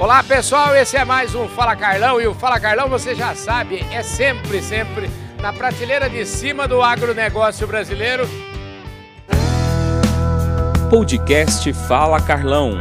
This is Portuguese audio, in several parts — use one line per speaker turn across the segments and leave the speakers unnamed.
Olá pessoal, esse é mais um Fala Carlão e o Fala Carlão você já sabe, é sempre, sempre na prateleira de cima do agronegócio brasileiro.
Podcast Fala Carlão.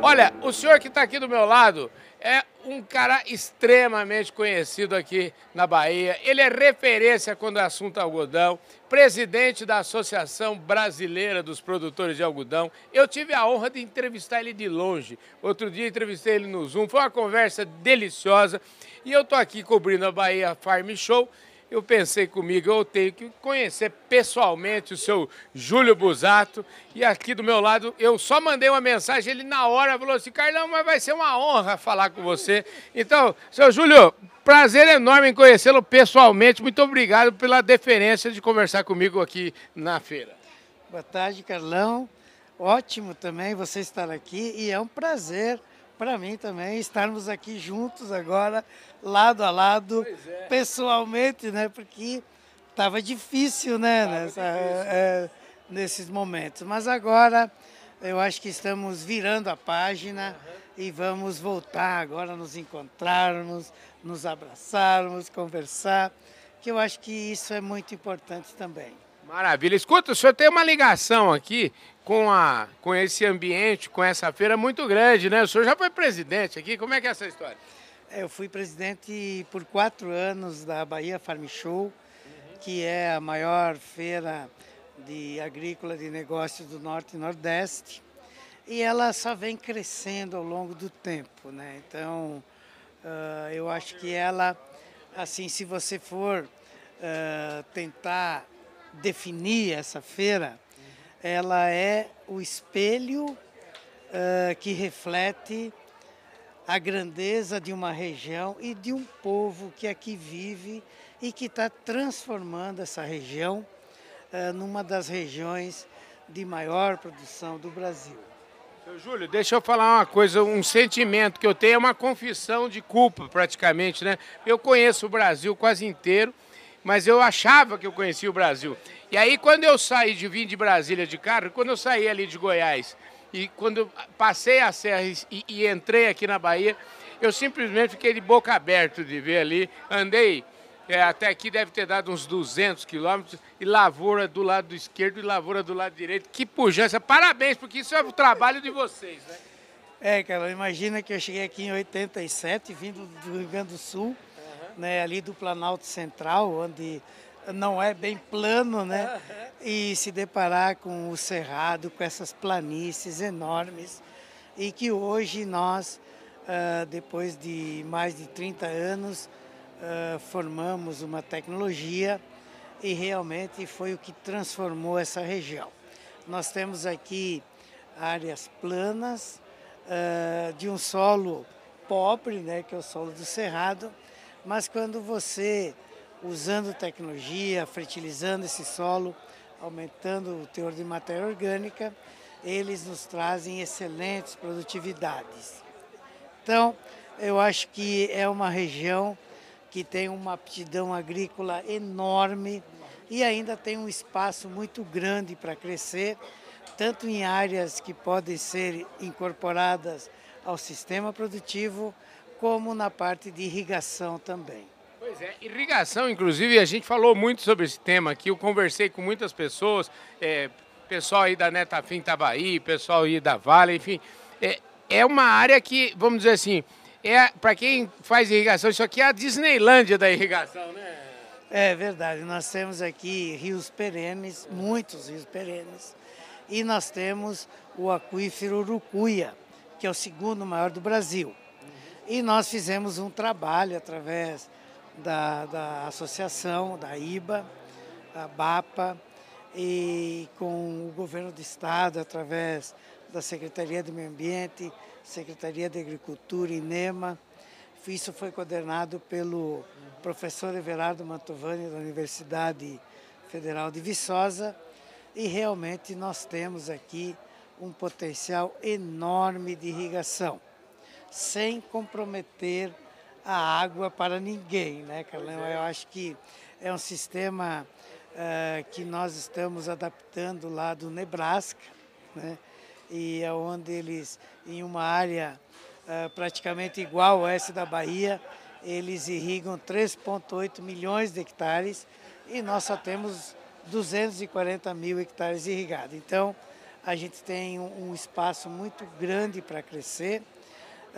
Olha, o senhor que está aqui do meu lado é um cara extremamente conhecido aqui na Bahia. Ele é referência quando é assunto algodão, presidente da Associação Brasileira dos Produtores de Algodão. Eu tive a honra de entrevistar ele de longe. Outro dia entrevistei ele no Zoom, foi uma conversa deliciosa. E eu estou aqui cobrindo a Bahia Farm Show eu pensei comigo, eu tenho que conhecer pessoalmente o seu Júlio Busato. E aqui do meu lado, eu só mandei uma mensagem, ele na hora falou assim, Carlão, mas vai ser uma honra falar com você. Então, seu Júlio, prazer enorme em conhecê-lo pessoalmente. Muito obrigado pela deferência de conversar comigo aqui na feira.
Boa tarde, Carlão. Ótimo também você estar aqui e é um prazer para mim também estarmos aqui juntos agora, lado a lado, é. pessoalmente, né? Porque estava difícil, né? Tava nessa, difícil. É, nesses momentos. Mas agora eu acho que estamos virando a página uhum. e vamos voltar agora nos encontrarmos, nos abraçarmos, conversar, que eu acho que isso é muito importante também.
Maravilha. Escuta, o senhor tem uma ligação aqui com, a, com esse ambiente, com essa feira muito grande, né? O senhor já foi presidente aqui, como é que é essa história?
É, eu fui presidente por quatro anos da Bahia Farm Show, uhum. que é a maior feira de agrícola de negócios do Norte e Nordeste. E ela só vem crescendo ao longo do tempo, né? Então, uh, eu acho que ela, assim, se você for uh, tentar definir essa feira, ela é o espelho uh, que reflete a grandeza de uma região e de um povo que aqui vive e que está transformando essa região uh, numa das regiões de maior produção do Brasil.
Júlio, deixa eu falar uma coisa, um sentimento que eu tenho, é uma confissão de culpa praticamente, né? Eu conheço o Brasil quase inteiro, mas eu achava que eu conhecia o Brasil. E aí, quando eu saí de vir de Brasília de carro, quando eu saí ali de Goiás, e quando passei a serra e, e entrei aqui na Bahia, eu simplesmente fiquei de boca aberta de ver ali. Andei é, até aqui, deve ter dado uns 200 quilômetros, e lavoura do lado esquerdo e lavoura do lado direito. Que pujança! Parabéns, porque isso é o trabalho de vocês, né?
É, cara, imagina que eu cheguei aqui em 87, vindo do Rio Grande do Sul, né, ali do Planalto Central, onde não é bem plano, né? E se deparar com o cerrado, com essas planícies enormes, e que hoje nós, ah, depois de mais de 30 anos, ah, formamos uma tecnologia e realmente foi o que transformou essa região. Nós temos aqui áreas planas, ah, de um solo pobre, né, que é o solo do cerrado, mas quando você, usando tecnologia, fertilizando esse solo, aumentando o teor de matéria orgânica, eles nos trazem excelentes produtividades. Então, eu acho que é uma região que tem uma aptidão agrícola enorme e ainda tem um espaço muito grande para crescer, tanto em áreas que podem ser incorporadas ao sistema produtivo, como na parte de irrigação também.
Pois é, irrigação, inclusive, a gente falou muito sobre esse tema aqui, eu conversei com muitas pessoas, é, pessoal aí da Netafim estava aí, pessoal aí da Vale, enfim, é, é uma área que, vamos dizer assim, é para quem faz irrigação, isso aqui é a Disneylândia da irrigação, né?
É verdade, nós temos aqui rios perenes, muitos rios perenes, e nós temos o aquífero Urucuia, que é o segundo maior do Brasil. E nós fizemos um trabalho através da, da associação, da IBA, a BAPA, e com o governo do estado, através da Secretaria do Meio Ambiente, Secretaria de Agricultura, INEMA. Isso foi coordenado pelo professor Everardo Mantovani, da Universidade Federal de Viçosa, e realmente nós temos aqui um potencial enorme de irrigação sem comprometer a água para ninguém, né, Carlão? Eu acho que é um sistema uh, que nós estamos adaptando lá do Nebraska, né? e é onde eles, em uma área uh, praticamente igual a essa da Bahia, eles irrigam 3,8 milhões de hectares e nós só temos 240 mil hectares irrigados. Então, a gente tem um espaço muito grande para crescer.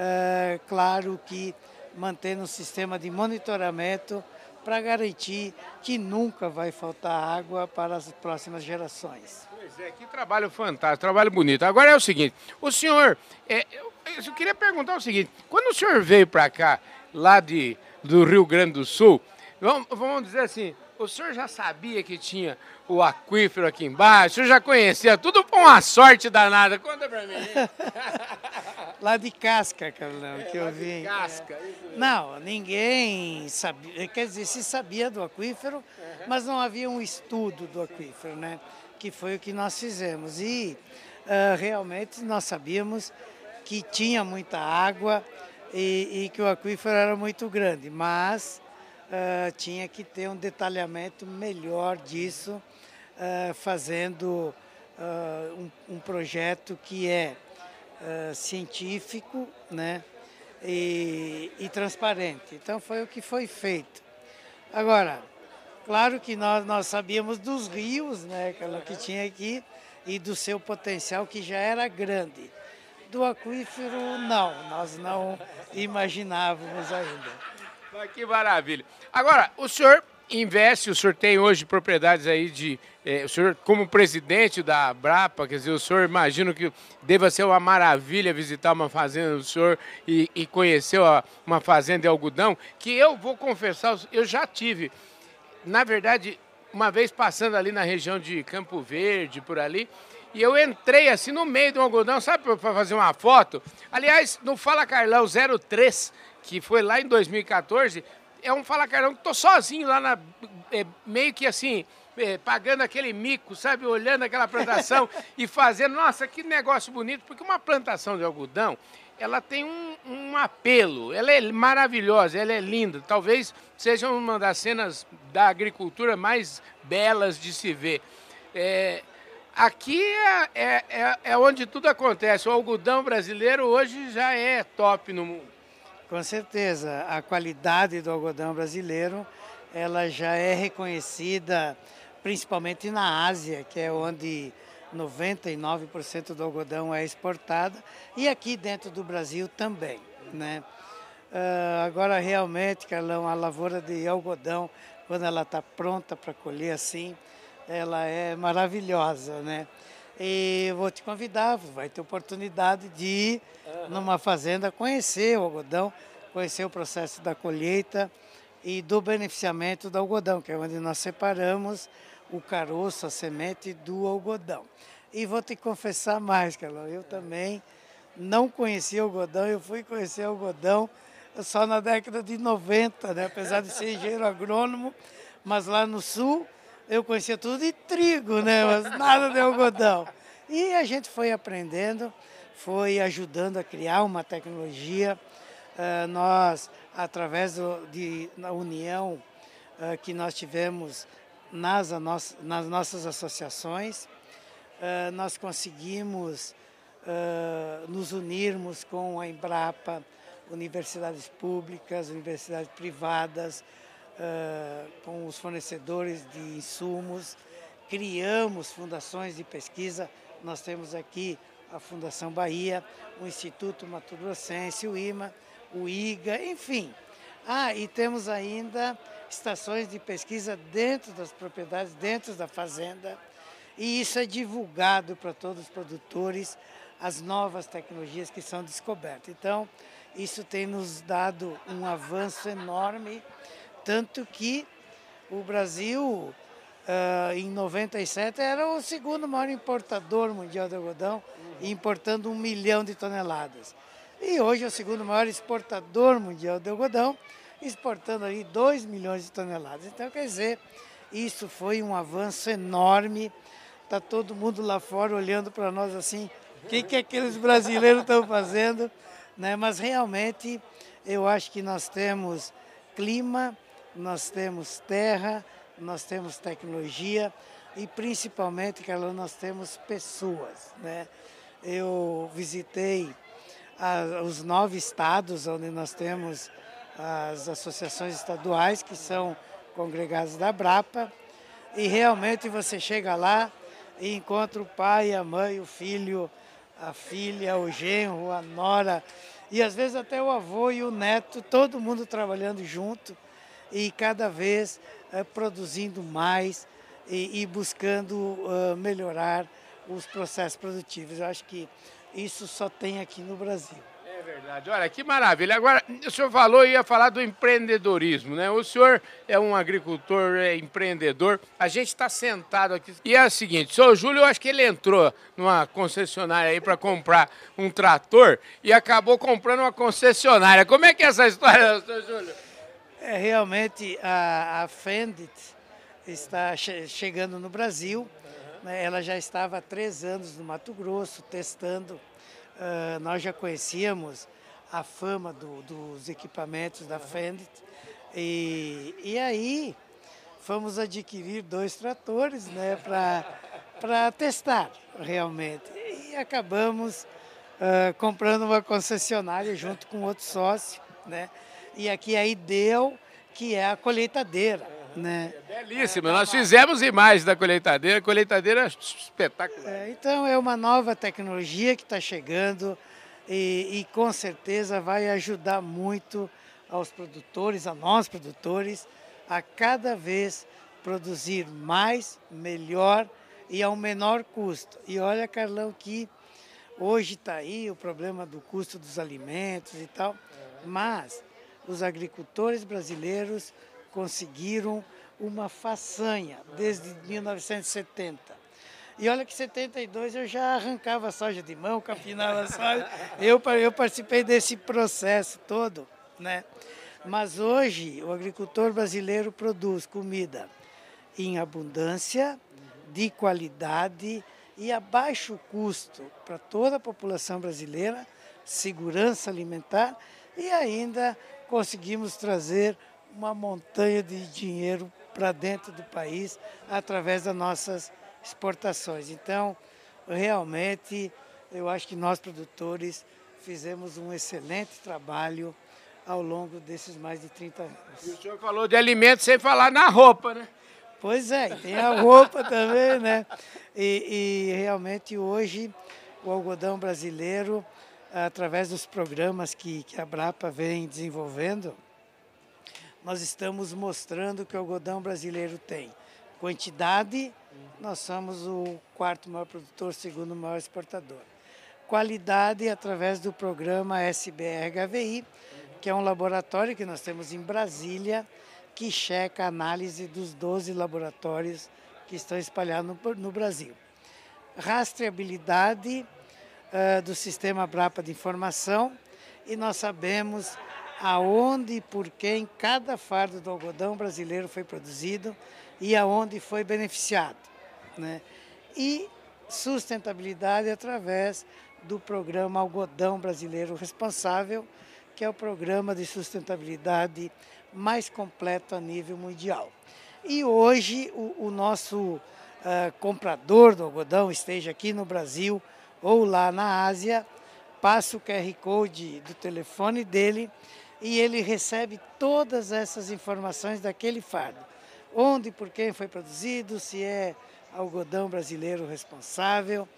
Uh, claro que mantendo um sistema de monitoramento para garantir que nunca vai faltar água para as próximas gerações.
Pois é, que trabalho fantástico, trabalho bonito. Agora é o seguinte, o senhor, é, eu, eu queria perguntar o seguinte, quando o senhor veio para cá, lá de, do Rio Grande do Sul, vamos, vamos dizer assim, o senhor já sabia que tinha o aquífero aqui embaixo? O senhor já conhecia tudo com uma sorte danada? Conta pra mim.
lá de casca, Carlão,
é,
que eu vim.
casca.
É. Não, ninguém sabia, quer dizer, se sabia do aquífero, uhum. mas não havia um estudo do aquífero, né? Que foi o que nós fizemos. E uh, realmente nós sabíamos que tinha muita água e, e que o aquífero era muito grande, mas uh, tinha que ter um detalhamento melhor disso, uh, fazendo um, um, projeto que é científico né, e, e transparente. Então foi o que foi feito. Agora, claro que nós, nós sabíamos dos rios, né, que tinha aqui, e do seu potencial que já era grande. Do aquífero, não, nós não imaginávamos ainda.
Que maravilha. Agora, o senhor investe, o senhor tem hoje propriedades aí de. É, o senhor, como presidente da Brapa, quer dizer, o senhor imagino que deva ser uma maravilha visitar uma fazenda do senhor e, e conhecer uma fazenda de algodão, que eu vou confessar, eu já tive. Na verdade, uma vez passando ali na região de Campo Verde, por ali, e eu entrei assim no meio do algodão, sabe, para fazer uma foto? Aliás, no Fala Carlão 03, que foi lá em 2014, é um Fala Carlão que tô sozinho lá na. É, meio que assim, é, pagando aquele mico, sabe? Olhando aquela plantação e fazendo. Nossa, que negócio bonito, porque uma plantação de algodão. Ela tem um, um apelo, ela é maravilhosa, ela é linda. Talvez seja uma das cenas da agricultura mais belas de se ver. É, aqui é, é, é, é onde tudo acontece. O algodão brasileiro hoje já é top no mundo.
Com certeza, a qualidade do algodão brasileiro, ela já é reconhecida principalmente na Ásia, que é onde 99% do algodão é exportado, e aqui dentro do Brasil também, né? Uh, agora realmente, Carlão, a lavoura de algodão, quando ela está pronta para colher assim, ela é maravilhosa, né? E vou te convidar, vai ter oportunidade de ir uhum. numa fazenda conhecer o algodão, conhecer o processo da colheita e do beneficiamento do algodão, que é onde nós separamos o caroço, a semente do algodão. E vou te confessar mais, Carlão, eu também não conhecia algodão, eu fui conhecer algodão só na década de 90, né? apesar de ser engenheiro agrônomo, mas lá no sul eu conhecia tudo de trigo, né? Mas nada de algodão. E a gente foi aprendendo, foi ajudando a criar uma tecnologia. Uh, nós, através do, de na união uh, que nós tivemos nas, nas nossas associações, uh, nós conseguimos nos unirmos com a Embrapa, universidades públicas, universidades privadas, com os fornecedores de insumos, criamos fundações de pesquisa. Nós temos aqui a Fundação Bahia, o Instituto Mato Grossense, o IMA, o IGA, enfim. Ah, e temos ainda estações de pesquisa dentro das propriedades, dentro da fazenda, e isso é divulgado para todos os produtores, as novas tecnologias que são descobertas. Então, isso tem nos dado um avanço enorme tanto que o Brasil, uh, em 97, era o segundo maior importador mundial de algodão, importando um milhão de toneladas. E hoje é o segundo maior exportador mundial de algodão, exportando ali 2 milhões de toneladas. Então, quer dizer, isso foi um avanço enorme. Está todo mundo lá fora olhando para nós assim, o que, que aqueles brasileiros estão fazendo? Né? Mas realmente eu acho que nós temos clima, nós temos terra, nós temos tecnologia e principalmente, Carlão, nós temos pessoas, né? eu visitei a, os nove estados onde nós temos as associações estaduais que são congregadas da Brapa e realmente você chega lá e encontra o pai, a mãe, o filho, a filha, o genro, a nora e às vezes até o avô e o neto, todo mundo trabalhando junto e cada vez é, produzindo mais e, e buscando uh, melhorar os processos produtivos. Eu acho que isso só tem aqui no Brasil.
É verdade. Olha, que maravilha. Agora, o senhor falou e ia falar do empreendedorismo, né? O senhor é um agricultor, é empreendedor. A gente está sentado aqui. E é o seguinte, o senhor Júlio, eu acho que ele entrou numa concessionária aí para comprar um trator e acabou comprando uma concessionária. Como é que é essa história, senhor Júlio?
É, realmente, a, a Fendit está che chegando no Brasil. Né? Ela já estava há três anos no Mato Grosso testando Uh, nós já conhecíamos a fama do, dos equipamentos da Fendt e, e aí fomos adquirir dois tratores né, para testar realmente. E acabamos uh, comprando uma concessionária junto com outro sócio. Né? E aqui a Ideu, que é a colheitadeira. Né?
É belíssima. Nós fizemos imagens da colheitadeira, colheitadeira espetacular.
É, então é uma nova tecnologia que está chegando e, e, com certeza vai ajudar muito aos produtores, a nós produtores, a cada vez produzir mais, melhor e a um menor custo. E olha, Carlão, que hoje está aí o problema do custo dos alimentos e tal, mas os agricultores brasileiros conseguiram uma façanha desde 1970. E olha que em 72 eu já arrancava a soja de mão, capinava a soja. Eu, eu participei desse processo todo, né? Mas hoje o agricultor brasileiro produz comida em abundância, de qualidade e a baixo custo para toda a população brasileira, segurança alimentar e ainda conseguimos trazer uma montanha de dinheiro para dentro do país através das nossas exportações. Então, realmente, eu acho que nós produtores fizemos um excelente trabalho ao longo desses mais de 30 anos.
E o senhor falou de alimentos sem falar na roupa, né?
Pois é, tem a roupa também, né? E, e, realmente hoje o algodão brasileiro, através dos programas que, que a Brapa vem desenvolvendo, nós estamos mostrando que o algodão brasileiro tem quantidade, nós somos o quarto maior produtor, segundo maior exportador. Qualidade através do programa SBR-HVI, que é um laboratório que nós temos em Brasília, que checa a análise dos 12 laboratórios que estão espalhados no, no Brasil. Rastreabilidade uh, do sistema BRAPA de informação, e nós sabemos aonde e por quem cada fardo do algodão brasileiro foi produzido e aonde foi beneficiado. Né? E sustentabilidade através do programa Algodão Brasileiro Responsável, que é o programa de sustentabilidade mais completo a nível mundial. E hoje o, o nosso uh, comprador do algodão, esteja aqui no Brasil ou lá na Ásia, passa o QR Code do telefone dele e ele recebe todas essas informações daquele fardo. Onde e por quem foi produzido, se é algodão brasileiro responsável.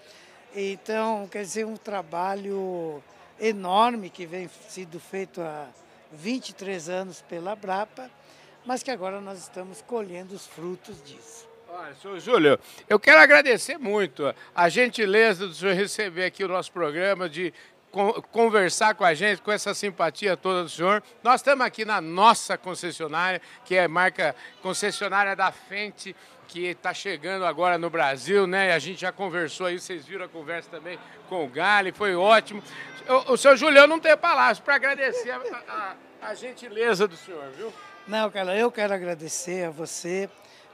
Então, quer dizer, um trabalho enorme que vem sido feito há 23 anos pela Brapa, mas que agora nós estamos colhendo os frutos disso.
Olha, senhor Júlio, eu quero agradecer muito a gentileza do senhor receber aqui o nosso programa, de conversar com a gente, com essa simpatia toda do senhor. Nós estamos aqui na nossa concessionária, que é a marca concessionária da Fente, que está chegando agora no Brasil, né? A gente já conversou aí, vocês viram a conversa também com o Gali, foi ótimo. O, o senhor Julião não tem palavras para agradecer a, a, a gentileza do senhor, viu?
Não, cara, eu quero agradecer a você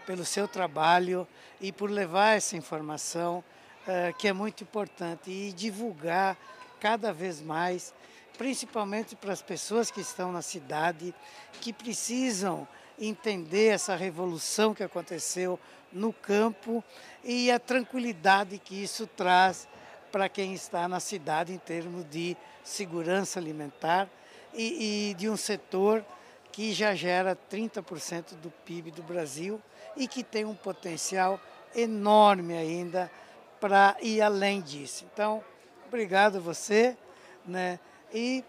pelo seu trabalho e por levar essa informação uh, que é muito importante e divulgar cada vez mais, principalmente para as pessoas que estão na cidade, que precisam entender essa revolução que aconteceu no campo e a tranquilidade que isso traz para quem está na cidade em termos de segurança alimentar e, e de um setor que já gera 30% do PIB do Brasil e que tem um potencial enorme ainda para ir além disso. Então, obrigado a você, né? E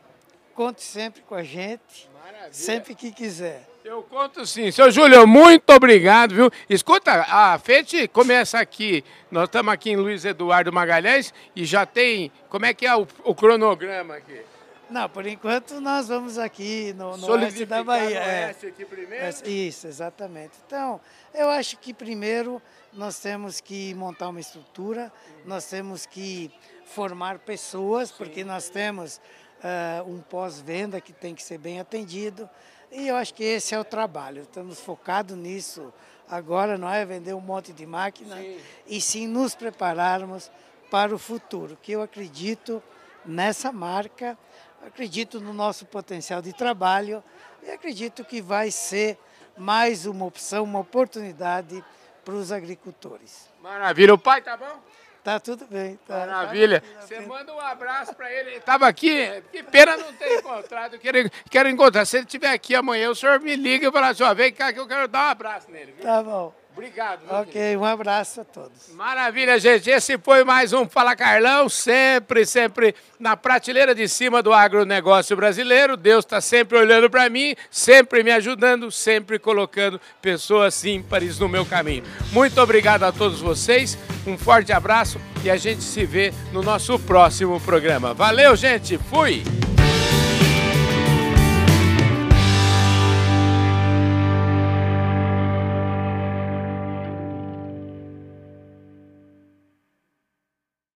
conte sempre com a gente, Maravilha. sempre que quiser.
Eu conto sim. Seu Júlio, muito obrigado, viu? Escuta, a FET começa aqui, nós estamos aqui em Luiz Eduardo Magalhães e já tem, como é que é o, o cronograma aqui?
Não, por enquanto nós vamos aqui no, no oeste da Bahia. No
é. oeste aqui primeiro? É,
isso, exatamente. Então, eu acho que primeiro nós temos que montar uma estrutura, nós temos que formar pessoas, porque nós temos uh, um pós-venda que tem que ser bem atendido. E eu acho que esse é o trabalho. Estamos focados nisso agora, não é vender um monte de máquina, sim. e sim nos prepararmos para o futuro, que eu acredito nessa marca, acredito no nosso potencial de trabalho e acredito que vai ser mais uma opção, uma oportunidade para os agricultores.
Maravilha. O pai tá bom?
Tá tudo bem. Tá,
Maravilha. Tá Você manda um abraço para ele. Ele estava aqui, que pena não ter encontrado. Eu quero, quero encontrar. Se ele estiver aqui amanhã, o senhor me liga e fala assim: ó, vem cá que eu quero dar um abraço nele. Viu?
Tá bom.
Obrigado.
Ok, querido. um abraço a todos.
Maravilha, gente. Esse foi mais um Fala Carlão, sempre, sempre na prateleira de cima do agronegócio brasileiro. Deus está sempre olhando para mim, sempre me ajudando, sempre colocando pessoas ímpares no meu caminho. Muito obrigado a todos vocês, um forte abraço e a gente se vê no nosso próximo programa. Valeu, gente. Fui!